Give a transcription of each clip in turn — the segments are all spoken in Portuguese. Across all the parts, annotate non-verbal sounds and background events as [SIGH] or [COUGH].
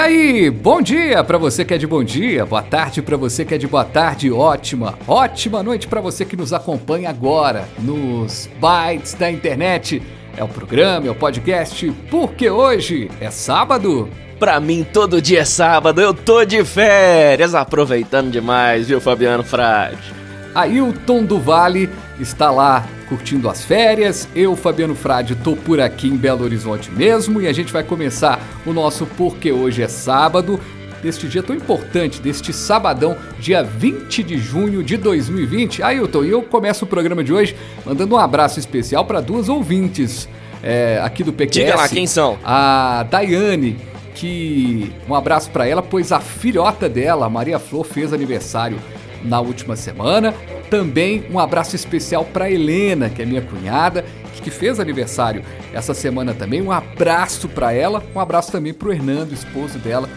Aí, bom dia para você que é de bom dia, boa tarde para você que é de boa tarde, ótima, ótima noite para você que nos acompanha agora nos bytes da internet. É o programa, é o podcast, porque hoje é sábado. Pra mim, todo dia é sábado, eu tô de férias, aproveitando demais, viu, Fabiano Frade? Ailton do Vale está lá curtindo as férias. Eu, Fabiano Frade, tô por aqui em Belo Horizonte mesmo e a gente vai começar o nosso Porque Hoje é Sábado, deste dia tão importante, deste sabadão, dia 20 de junho de 2020. Ailton, e eu começo o programa de hoje mandando um abraço especial para duas ouvintes é, aqui do PQS. Diga lá, quem são? A Daiane, que um abraço para ela, pois a filhota dela, Maria Flor, fez aniversário na última semana. Também um abraço especial para Helena, que é minha cunhada, que fez aniversário essa semana também. Um abraço para ela, um abraço também para o Hernando, esposo dela,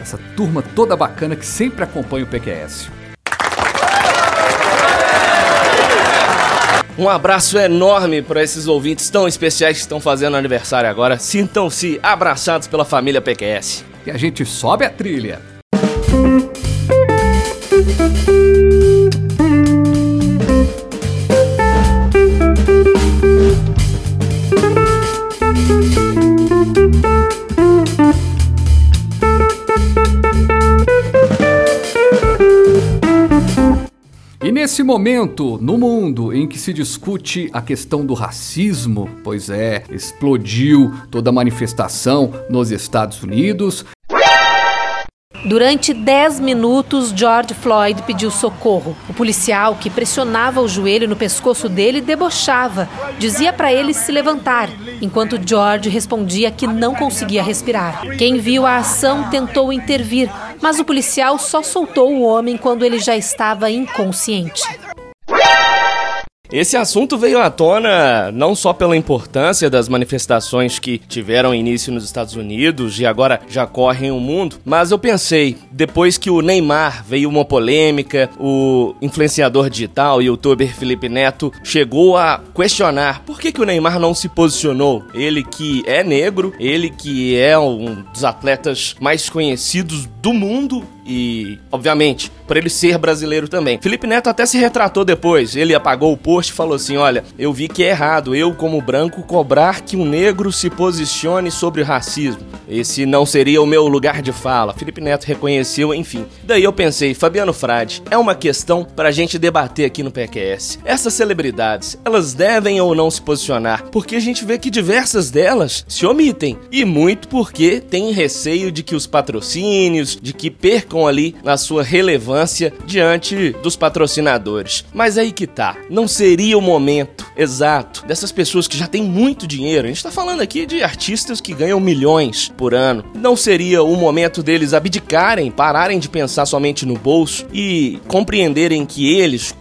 essa turma toda bacana que sempre acompanha o PQS. Um abraço enorme para esses ouvintes tão especiais que estão fazendo aniversário agora. Sintam-se abraçados pela família PQS. E a gente sobe a trilha. E nesse momento, no mundo em que se discute a questão do racismo, pois é, explodiu toda a manifestação nos Estados Unidos, Durante 10 minutos, George Floyd pediu socorro. O policial, que pressionava o joelho no pescoço dele, debochava. Dizia para ele se levantar, enquanto George respondia que não conseguia respirar. Quem viu a ação tentou intervir, mas o policial só soltou o homem quando ele já estava inconsciente. Esse assunto veio à tona não só pela importância das manifestações que tiveram início nos Estados Unidos e agora já correm o mundo, mas eu pensei, depois que o Neymar veio uma polêmica, o influenciador digital, youtuber Felipe Neto, chegou a questionar por que, que o Neymar não se posicionou. Ele que é negro, ele que é um dos atletas mais conhecidos do mundo e, obviamente, por ele ser brasileiro também. Felipe Neto até se retratou depois. Ele apagou o post e falou assim: Olha, eu vi que é errado eu, como branco, cobrar que um negro se posicione sobre racismo. Esse não seria o meu lugar de fala. Felipe Neto reconheceu, enfim. Daí eu pensei, Fabiano Frade, é uma questão pra gente debater aqui no PQS. Essas celebridades, elas devem ou não se posicionar? Porque a gente vê que diversas delas se omitem. E muito porque tem receio de que os patrocínios, de que percam ali a sua relevância diante dos patrocinadores. Mas aí que tá, não seria o momento exato dessas pessoas que já têm muito dinheiro. A gente tá falando aqui de artistas que ganham milhões por ano. Não seria o momento deles abdicarem, pararem de pensar somente no bolso e compreenderem que eles,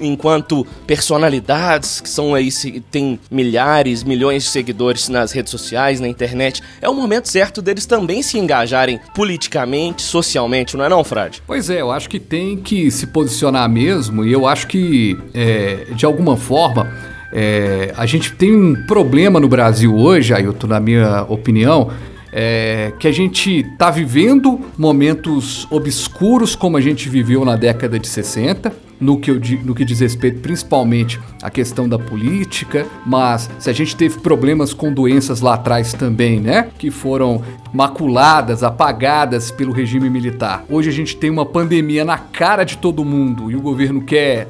enquanto personalidades que são aí tem milhares, milhões de seguidores nas redes sociais, na internet, é o momento certo deles também se engajarem politicamente, socialmente, não é não, Frade? Pois é, eu acho que tem que se posicionar mesmo e eu acho que, é, de alguma forma, é, a gente tem um problema no Brasil hoje, Ailton, na minha opinião, é, que a gente está vivendo momentos obscuros como a gente viveu na década de 60, no que, eu, no que diz respeito principalmente à questão da política, mas se a gente teve problemas com doenças lá atrás também, né? Que foram maculadas, apagadas pelo regime militar. Hoje a gente tem uma pandemia na cara de todo mundo e o governo quer,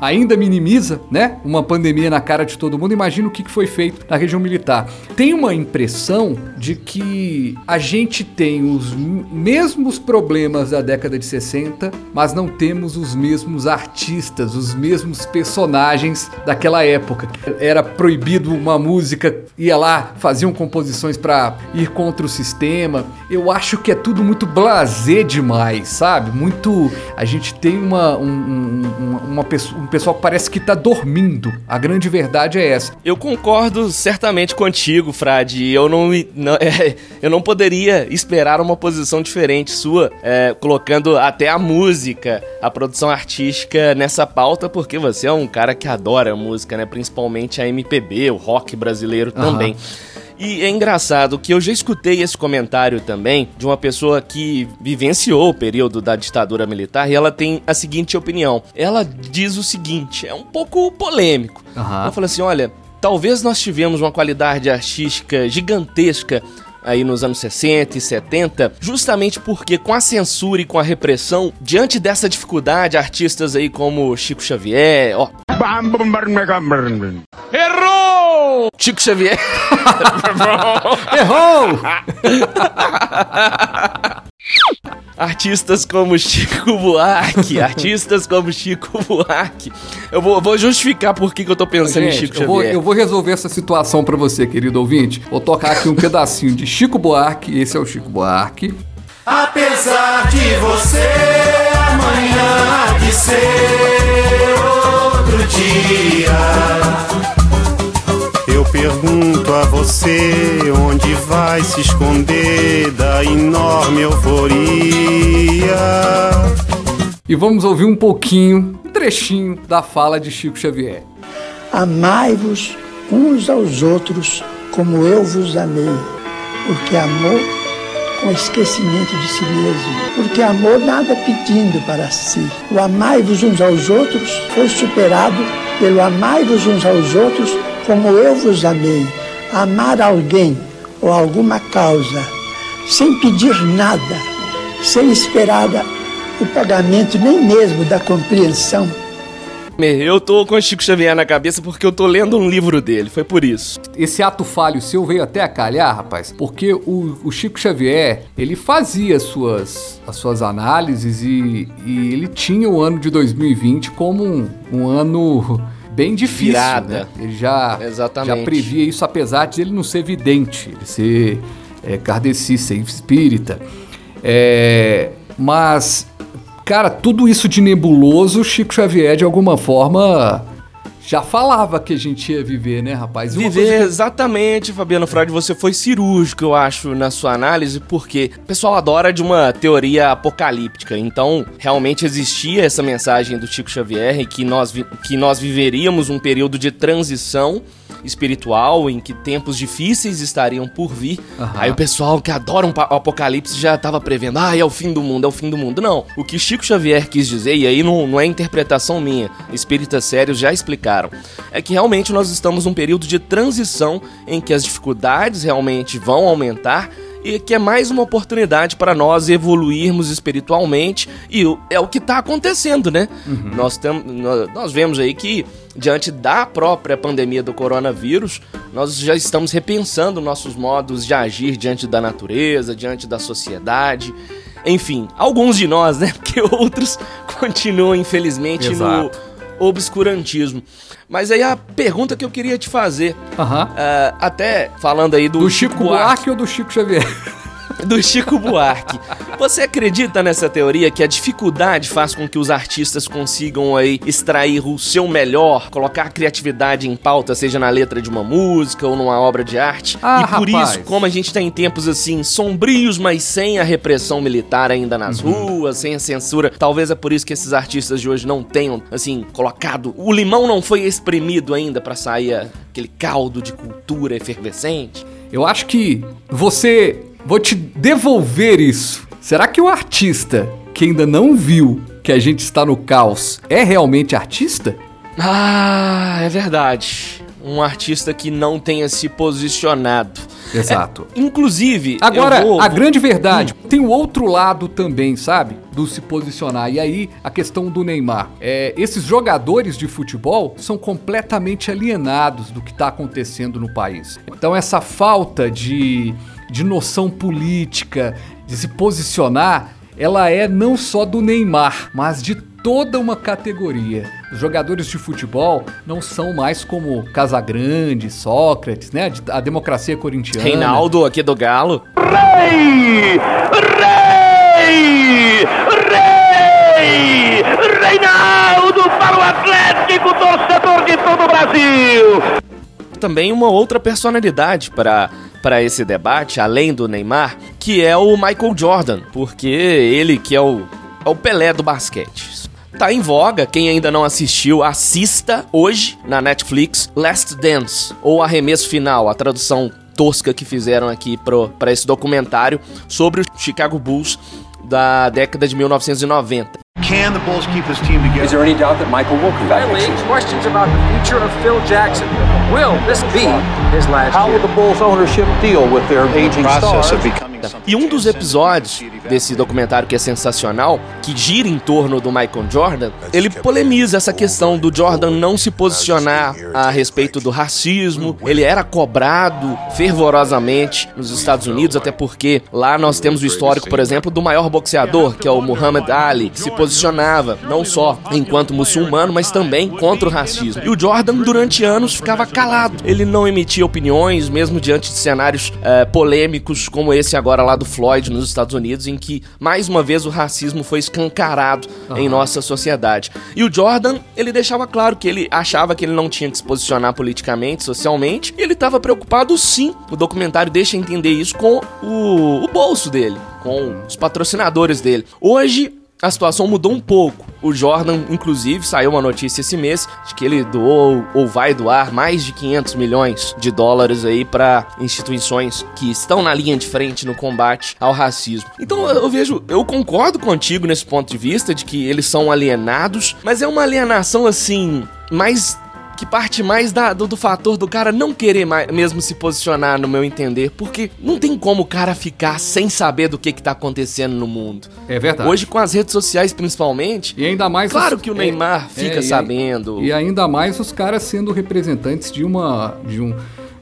ainda minimiza, né? Uma pandemia na cara de todo mundo. Imagina o que foi feito na região militar. Tem uma impressão de que a gente tem os mesmos problemas da década de 60, mas não temos os mesmos artistas, os mesmos personagens daquela época. Era proibido uma música, ia lá, faziam composições para ir contra o sistema. Eu acho que é tudo muito blasé demais, sabe? Muito. A gente tem uma, um, um, uma pessoa, um pessoal que parece que tá dormindo. A grande verdade é essa. Eu concordo certamente contigo, Frade. Eu não, não [LAUGHS] é, eu não poderia esperar uma posição diferente sua, é, colocando até a música, a produção artística nessa pauta, porque você é um cara que adora música, né? Principalmente a MPB, o rock brasileiro uhum. também. E é engraçado que eu já escutei esse comentário também de uma pessoa que vivenciou o período da ditadura militar e ela tem a seguinte opinião. Ela diz o seguinte, é um pouco polêmico. Uhum. Ela fala assim: olha, talvez nós tivemos uma qualidade artística gigantesca aí nos anos 60 e 70, justamente porque com a censura e com a repressão, diante dessa dificuldade, artistas aí como Chico Xavier, ó. Errou! Chico Xavier. [LAUGHS] Errou! [LAUGHS] artistas como Chico Buarque, artistas como Chico Buarque. Eu vou, vou justificar por que, que eu tô pensando Gente, em Chico eu Xavier. Vou, eu vou resolver essa situação para você, querido ouvinte. Vou tocar aqui um [LAUGHS] pedacinho de Chico Buarque, esse é o Chico Buarque. Apesar de você amanhã de ser dia eu pergunto a você onde vai se esconder da enorme euforia. E vamos ouvir um pouquinho, um trechinho da fala de Chico Xavier. Amai-vos uns aos outros como eu vos amei, porque amor com esquecimento de si mesmo, porque amor nada pedindo para si. O amai-vos uns aos outros foi superado pelo amai-vos uns aos outros como eu vos amei, amar alguém ou alguma causa, sem pedir nada, sem esperar o pagamento nem mesmo da compreensão. Eu tô com o Chico Xavier na cabeça porque eu tô lendo um livro dele, foi por isso. Esse ato falho seu veio até a calhar, rapaz, porque o, o Chico Xavier, ele fazia as suas, as suas análises e, e ele tinha o ano de 2020 como um, um ano bem difícil. Virada. Né? Ele já, Exatamente. já previa isso, apesar de ele não ser vidente, ele ser é, kardecista, espírita. É, mas, cara, tudo isso de nebuloso, Chico Xavier, de alguma forma, já falava que a gente ia viver, né, rapaz? E viver, que... exatamente, Fabiano Freud, você foi cirúrgico, eu acho, na sua análise, porque o pessoal adora de uma teoria apocalíptica. Então, realmente existia essa mensagem do Chico Xavier que nós, que nós viveríamos um período de transição espiritual em que tempos difíceis estariam por vir. Uhum. Aí o pessoal que adora um apocalipse já estava prevendo, ah, é o fim do mundo, é o fim do mundo. Não, o que Chico Xavier quis dizer, e aí não, não é interpretação minha, espíritas sérios já explicaram, é que realmente nós estamos num período de transição em que as dificuldades realmente vão aumentar e que é mais uma oportunidade para nós evoluirmos espiritualmente e é o que está acontecendo, né? Uhum. Nós, tem, nós vemos aí que diante da própria pandemia do coronavírus, nós já estamos repensando nossos modos de agir diante da natureza, diante da sociedade. Enfim, alguns de nós, né? [LAUGHS] Porque outros continuam, infelizmente, Exato. no obscurantismo. Mas aí a pergunta que eu queria te fazer, uhum. uh, até falando aí do, do Chico, Chico Buarque. Buarque ou do Chico Xavier? Do Chico Buarque. Você acredita nessa teoria que a dificuldade faz com que os artistas consigam aí extrair o seu melhor, colocar a criatividade em pauta, seja na letra de uma música ou numa obra de arte? Ah, e por rapaz. isso, como a gente tá em tempos assim sombrios, mas sem a repressão militar ainda nas uhum. ruas, sem a censura, talvez é por isso que esses artistas de hoje não tenham assim colocado, o limão não foi espremido ainda para sair aquele caldo de cultura efervescente. Eu acho que você Vou te devolver isso. Será que o artista que ainda não viu que a gente está no caos é realmente artista? Ah, é verdade. Um artista que não tenha se posicionado. Exato. É, inclusive. Agora, vou, a grande verdade, hum. tem o outro lado também, sabe? Do se posicionar. E aí, a questão do Neymar. É, esses jogadores de futebol são completamente alienados do que está acontecendo no país. Então, essa falta de de noção política, de se posicionar, ela é não só do Neymar, mas de toda uma categoria. Os jogadores de futebol não são mais como Casagrande, Sócrates, né? A democracia corintiana. Reinaldo aqui do Galo. Rei! Rei! Rei! Reinaldo para o Atlético, torcedor de todo o Brasil! Também uma outra personalidade para para esse debate, além do Neymar, que é o Michael Jordan, porque ele que é o, é o Pelé do basquete. Tá em voga, quem ainda não assistiu, assista hoje na Netflix Last Dance, ou Arremesso Final, a tradução tosca que fizeram aqui para esse documentário sobre o Chicago Bulls da década de 1990. Can the Bulls keep this team together? Is there any doubt that Michael will come back? questions about the future of Phil Jackson. Will this be his last How will the Bulls ownership deal with their aging stars? E um dos episódios desse documentário que é sensacional, que gira em torno do Michael Jordan, ele polemiza essa questão do Jordan não se posicionar a respeito do racismo. Ele era cobrado fervorosamente nos Estados Unidos, até porque lá nós temos o histórico, por exemplo, do maior boxeador, que é o Muhammad Ali, que se posicionava não só enquanto muçulmano, mas também contra o racismo. E o Jordan, durante anos, ficava calado. Ele não emitia opiniões, mesmo diante de cenários é, polêmicos como esse agora agora lá do Floyd nos Estados Unidos, em que mais uma vez o racismo foi escancarado uhum. em nossa sociedade. E o Jordan, ele deixava claro que ele achava que ele não tinha que se posicionar politicamente, socialmente, e ele estava preocupado sim. O documentário deixa entender isso com o, o bolso dele, com os patrocinadores dele. Hoje, a situação mudou um pouco. O Jordan, inclusive, saiu uma notícia esse mês de que ele doou ou vai doar mais de 500 milhões de dólares aí para instituições que estão na linha de frente no combate ao racismo. Então eu vejo, eu concordo contigo nesse ponto de vista de que eles são alienados, mas é uma alienação assim mais que parte mais da, do, do, fator do cara não querer mais, mesmo se posicionar, no meu entender, porque não tem como o cara ficar sem saber do que, que tá acontecendo no mundo. É verdade. Hoje, com as redes sociais principalmente. E ainda mais. Claro os, que o Neymar é, fica é, sabendo. E ainda mais os caras sendo representantes de uma. De um,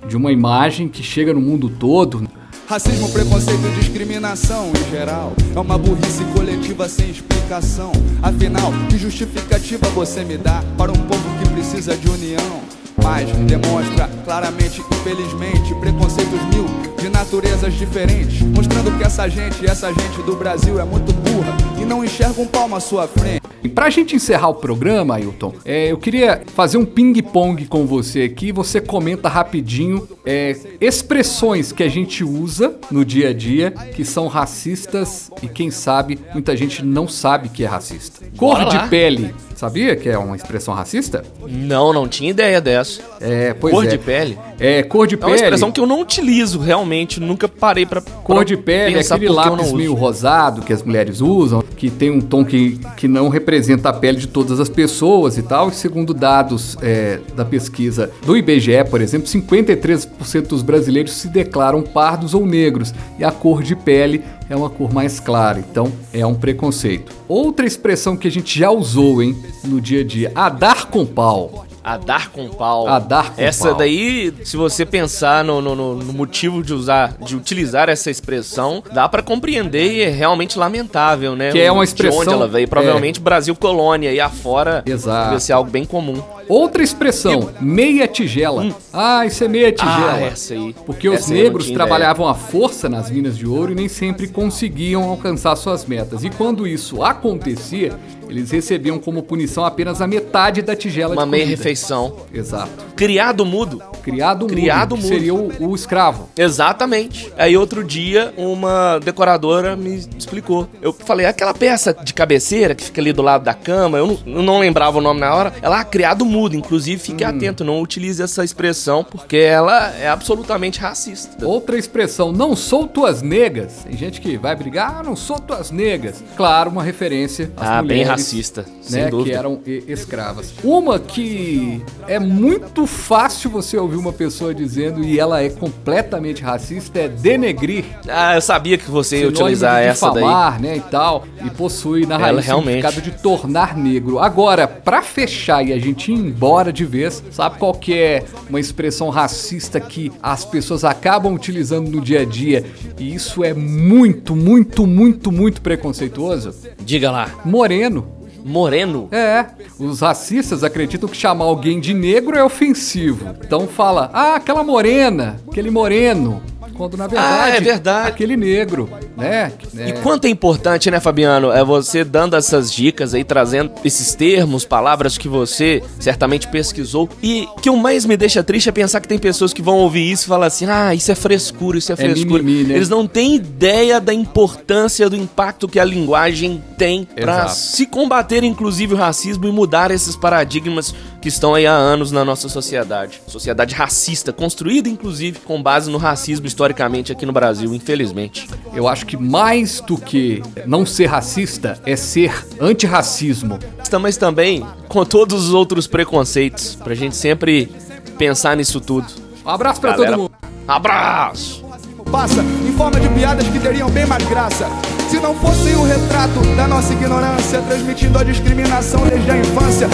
de uma imagem que chega no mundo todo. Racismo, preconceito e discriminação em geral É uma burrice coletiva sem explicação Afinal, que justificativa você me dá Para um povo que precisa de união Mas demonstra claramente, infelizmente Preconceitos mil de naturezas diferentes Mostrando que essa gente, essa gente do Brasil é muito burra E não enxerga um palmo à sua frente e pra gente encerrar o programa, Ailton, é, eu queria fazer um ping-pong com você aqui. Você comenta rapidinho é, expressões que a gente usa no dia a dia que são racistas e quem sabe muita gente não sabe que é racista. Cor de pele. Sabia que é uma expressão racista? Não, não tinha ideia dessa. É, pois cor é. de pele? É, cor de pele. É uma expressão que eu não utilizo realmente, nunca parei para Cor de pele é aquele lápis meio rosado que as mulheres usam, que tem um tom que, que não representa a pele de todas as pessoas e tal. E segundo dados é, da pesquisa do IBGE, por exemplo, 53% dos brasileiros se declaram pardos ou negros. E a cor de pele é uma cor mais clara, então é um preconceito. Outra expressão que a gente já usou, hein, no dia a dia, a dar com pau. A dar com pau. A dar com essa pau. daí, se você pensar no, no, no, motivo de usar, de utilizar essa expressão, dá para compreender e é realmente lamentável, né? Que é uma expressão. De onde ela veio, provavelmente é. Brasil colônia e afora. Exato. Deve ser algo bem comum. Outra expressão, meia tigela. Hum. Ah, isso é meia tigela. Ah, essa aí. Porque essa os negros trabalhavam à força nas minas de ouro e nem sempre conseguiam alcançar suas metas. E quando isso acontecia, eles recebiam como punição apenas a metade da tigela Uma de meia refeição. Exato. Criado mudo. Criado, Criado mudo. mudo. Seria o, o, escravo. Exatamente. Aí outro dia, uma decoradora me explicou. Eu falei, aquela peça de cabeceira que fica ali do lado da cama, eu não, eu não lembrava o nome na hora. Ela, ah, criado mudo. Inclusive, fique hum. atento, não utilize essa expressão, porque ela é absolutamente racista. Outra expressão, não sou tuas negas. Tem gente que vai brigar, ah, não sou tuas negas. Claro, uma referência às ah, mulheres. bem racista, né, sem dúvida. Que eram escravas. Uma que é muito fácil você ouvir uma pessoa dizendo e ela é completamente racista é denegrir. Ah, eu sabia que você ia utilizar de essa difamar, daí. né, e tal, e possui na raiz ela realmente. significado de tornar negro. Agora, para fechar e a gente embora de vez, sabe qual que é uma expressão racista que as pessoas acabam utilizando no dia a dia e isso é muito, muito, muito, muito preconceituoso? Diga lá. Moreno. Moreno? É, os racistas acreditam que chamar alguém de negro é ofensivo. Então fala, ah, aquela morena, aquele moreno. Quando na verdade, ah, é verdade. aquele negro, né? E quanto é importante, né, Fabiano? É você dando essas dicas aí, trazendo esses termos, palavras que você certamente pesquisou. E que o mais me deixa triste é pensar que tem pessoas que vão ouvir isso e falar assim: ah, isso é frescura, isso é frescura. É mimimi, né? Eles não têm ideia da importância, do impacto que a linguagem tem para se combater, inclusive, o racismo e mudar esses paradigmas que estão aí há anos na nossa sociedade. Sociedade racista, construída, inclusive, com base no racismo historicamente aqui no Brasil, infelizmente. Eu acho que mais do que não ser racista é ser antirracismo. Mas também com todos os outros preconceitos, pra gente sempre pensar nisso tudo. Um abraço pra Galera, todo mundo. Abraço! Passa em forma de piadas que teriam bem mais graça. Se não fosse o retrato da nossa ignorância, transmitindo a discriminação desde a infância.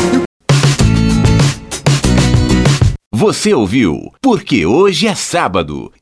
Você ouviu Porque Hoje é Sábado.